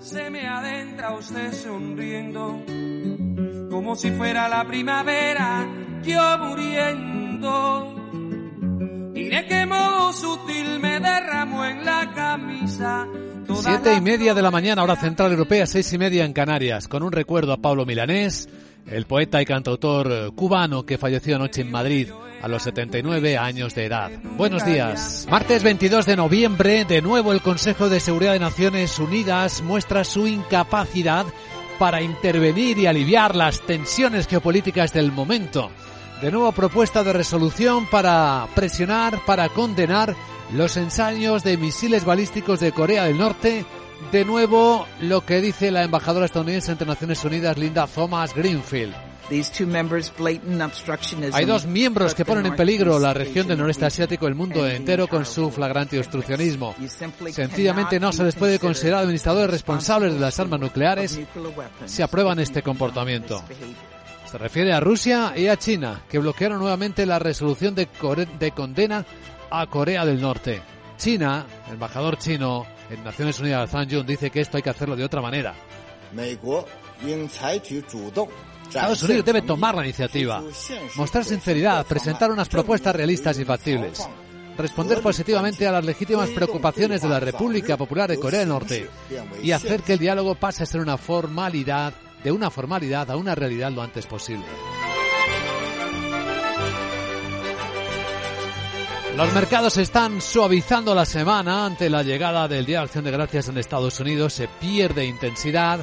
Se me adentra usted sonriendo, como si fuera la primavera, yo muriendo. Y de qué modo sutil me derramó en la camisa. Siete y media de la mañana, hora central europea, seis y media en Canarias, con un recuerdo a Pablo Milanés, el poeta y cantautor cubano que falleció anoche en Madrid a los 79 años de edad. Buenos días. Martes 22 de noviembre, de nuevo el Consejo de Seguridad de Naciones Unidas muestra su incapacidad para intervenir y aliviar las tensiones geopolíticas del momento. De nuevo propuesta de resolución para presionar, para condenar los ensayos de misiles balísticos de Corea del Norte. De nuevo lo que dice la embajadora estadounidense ante Naciones Unidas, Linda Thomas Greenfield. Hay dos miembros que ponen en peligro la región del noreste asiático, el mundo entero, con su flagrante obstruccionismo. Sencillamente no se les puede considerar administradores responsables de las armas nucleares si aprueban este comportamiento. Se refiere a Rusia y a China, que bloquearon nuevamente la resolución de, de condena a Corea del Norte. China, el embajador chino en Naciones Unidas, Zhang Jun, dice que esto hay que hacerlo de otra manera. Estados Unidos debe tomar la iniciativa, mostrar sinceridad, presentar unas propuestas realistas y factibles, responder positivamente a las legítimas preocupaciones de la República Popular de Corea del Norte y hacer que el diálogo pase a ser una formalidad, de una formalidad a una realidad lo antes posible. Los mercados están suavizando la semana ante la llegada del Día de Acción de Gracias en Estados Unidos. Se pierde intensidad.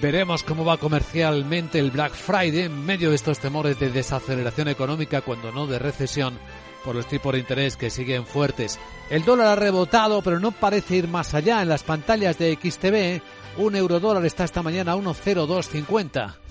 Veremos cómo va comercialmente el Black Friday en medio de estos temores de desaceleración económica, cuando no de recesión, por los tipos de interés que siguen fuertes. El dólar ha rebotado, pero no parece ir más allá. En las pantallas de XTV, un euro dólar está esta mañana a 1,0250.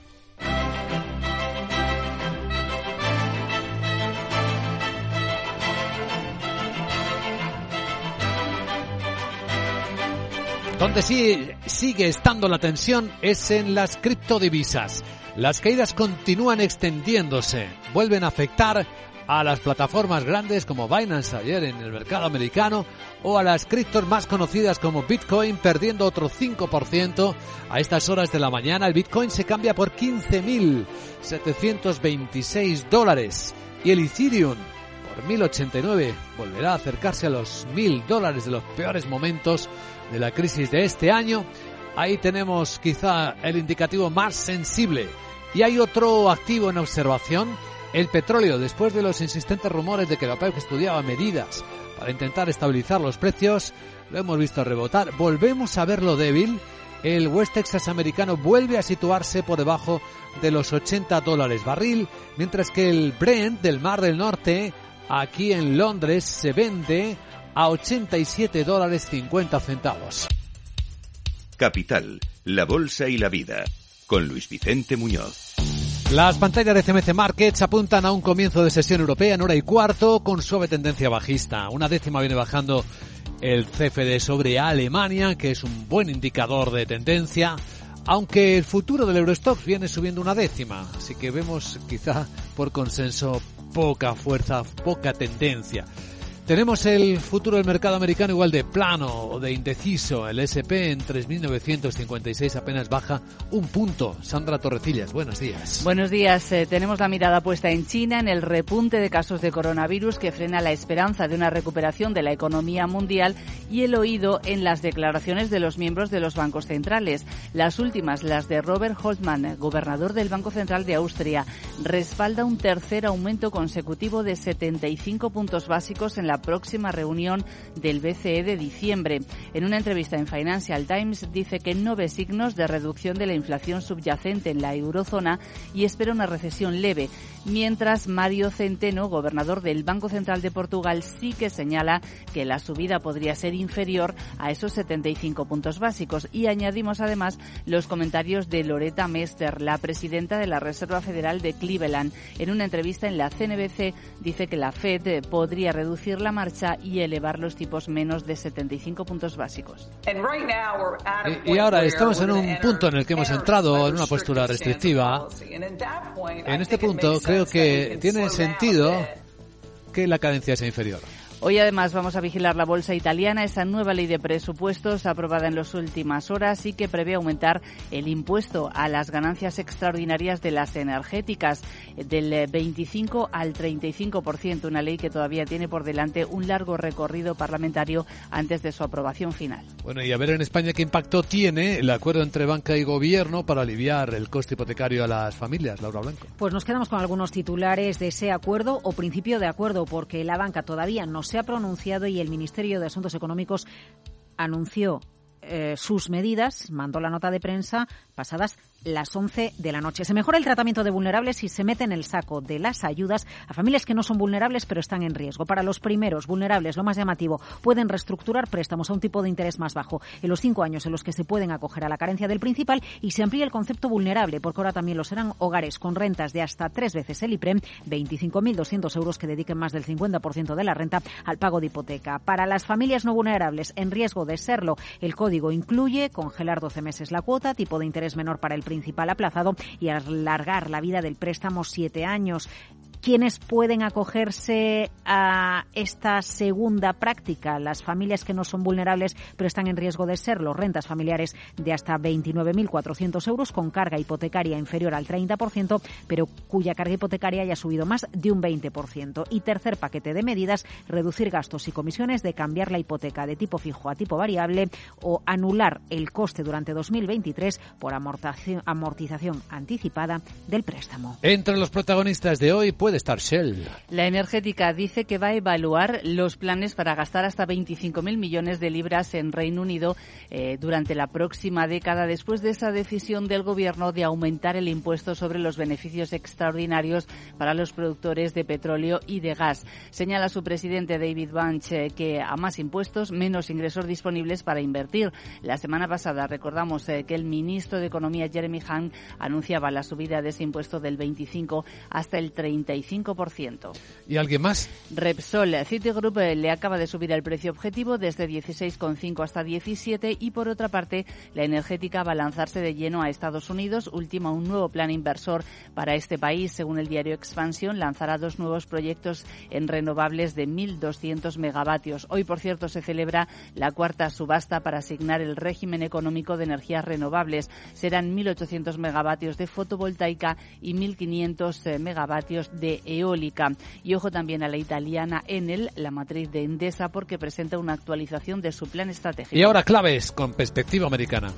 Donde sí sigue estando la tensión es en las criptodivisas. Las caídas continúan extendiéndose, vuelven a afectar a las plataformas grandes como Binance ayer en el mercado americano o a las criptos más conocidas como Bitcoin perdiendo otro 5% a estas horas de la mañana. El Bitcoin se cambia por 15.726 dólares y el Ethereum por 1.089 volverá a acercarse a los 1.000 dólares de los peores momentos de la crisis de este año. Ahí tenemos quizá el indicativo más sensible. Y hay otro activo en observación, el petróleo. Después de los insistentes rumores de que la OPEP estudiaba medidas para intentar estabilizar los precios, lo hemos visto rebotar. Volvemos a verlo débil. El West Texas americano vuelve a situarse por debajo de los 80 dólares barril, mientras que el Brent del Mar del Norte, aquí en Londres, se vende a 87 dólares 50 centavos. Capital, la bolsa y la vida, con Luis Vicente Muñoz. Las pantallas de CMC Markets apuntan a un comienzo de sesión europea en hora y cuarto con suave tendencia bajista. Una décima viene bajando el CFD sobre Alemania, que es un buen indicador de tendencia, aunque el futuro del Eurostox viene subiendo una décima, así que vemos quizá por consenso poca fuerza, poca tendencia. Tenemos el futuro del mercado americano igual de plano o de indeciso. El SP en 3.956 apenas baja un punto. Sandra Torrecillas, buenos días. Buenos días. Eh, tenemos la mirada puesta en China, en el repunte de casos de coronavirus que frena la esperanza de una recuperación de la economía mundial y el oído en las declaraciones de los miembros de los bancos centrales. Las últimas, las de Robert Holtman, gobernador del Banco Central de Austria, respalda un tercer aumento consecutivo de 75 puntos básicos en la próxima reunión del BCE de diciembre. En una entrevista en Financial Times dice que no ve signos de reducción de la inflación subyacente en la eurozona y espera una recesión leve, mientras Mario Centeno, gobernador del Banco Central de Portugal, sí que señala que la subida podría ser inferior a esos 75 puntos básicos. Y añadimos además los comentarios de Loretta Mester, la presidenta de la Reserva Federal de Cleveland. En una entrevista en la CNBC dice que la Fed podría reducir la marcha y elevar los tipos menos de 75 puntos básicos. Y, ahora estamos en un punto en el que hemos entrado en una postura restrictiva. En este punto creo que tiene sentido que la cadencia sea inferior. Hoy además vamos a vigilar la bolsa italiana, esa nueva ley de presupuestos aprobada en las últimas horas y que prevé aumentar el impuesto a las ganancias extraordinarias de las energéticas del 25 al 35%, una ley que todavía tiene por delante un largo recorrido parlamentario antes de su aprobación final. Bueno, y a ver en España qué impacto tiene el acuerdo entre banca y gobierno para aliviar el coste hipotecario a las familias, Laura Blanco. Pues nos quedamos con algunos titulares de ese acuerdo o principio de acuerdo, porque la banca todavía no se ha pronunciado y el Ministerio de Asuntos Económicos anunció eh, sus medidas, mandó la nota de prensa pasadas las 11 de la noche. Se mejora el tratamiento de vulnerables y se mete en el saco de las ayudas a familias que no son vulnerables pero están en riesgo. Para los primeros vulnerables, lo más llamativo, pueden reestructurar préstamos a un tipo de interés más bajo en los cinco años en los que se pueden acoger a la carencia del principal y se amplía el concepto vulnerable porque ahora también lo serán hogares con rentas de hasta tres veces el IPREM, 25.200 euros que dediquen más del 50% de la renta al pago de hipoteca. Para las familias no vulnerables en riesgo de serlo, el código incluye congelar 12 meses la cuota, tipo de interés menor para el principal principal aplazado y alargar la vida del préstamo siete años. ¿Quiénes pueden acogerse a esta segunda práctica? Las familias que no son vulnerables pero están en riesgo de serlo. Rentas familiares de hasta 29.400 euros con carga hipotecaria inferior al 30%, pero cuya carga hipotecaria haya subido más de un 20%. Y tercer paquete de medidas, reducir gastos y comisiones de cambiar la hipoteca de tipo fijo a tipo variable o anular el coste durante 2023 por amortización anticipada del préstamo. Entre los protagonistas de hoy puede La energética dice que va a evaluar los planes para gastar hasta 25.000 millones de libras en Reino Unido eh, durante la próxima década después de esa decisión del gobierno de aumentar el impuesto sobre los beneficios extraordinarios para los productores de petróleo y de gas. Señala su presidente David Bunch eh, que a más impuestos, menos ingresos disponibles para invertir. La semana pasada recordamos eh, que el ministro de Economía Jeremy Hunt anunciaba la subida de ese impuesto del 25 hasta el 35 ¿Y alguien más? Repsol Citigroup le acaba de subir el precio objetivo desde 16,5 hasta 17 y por otra parte la energética va a lanzarse de lleno a Estados Unidos, última un nuevo plan inversor para este país. Según el diario Expansión, lanzará dos nuevos proyectos en renovables de 1.200 megavatios. Hoy, por cierto, se celebra la cuarta subasta para asignar el régimen económico de energías renovables. Serán 1.800 megavatios de fotovoltaica y 1.500 eh, megavatios eólica. Y ojo también a la italiana Enel, la matriz de Endesa, porque presenta una actualización de su plan estratégico. Y ahora claves con perspectiva americana.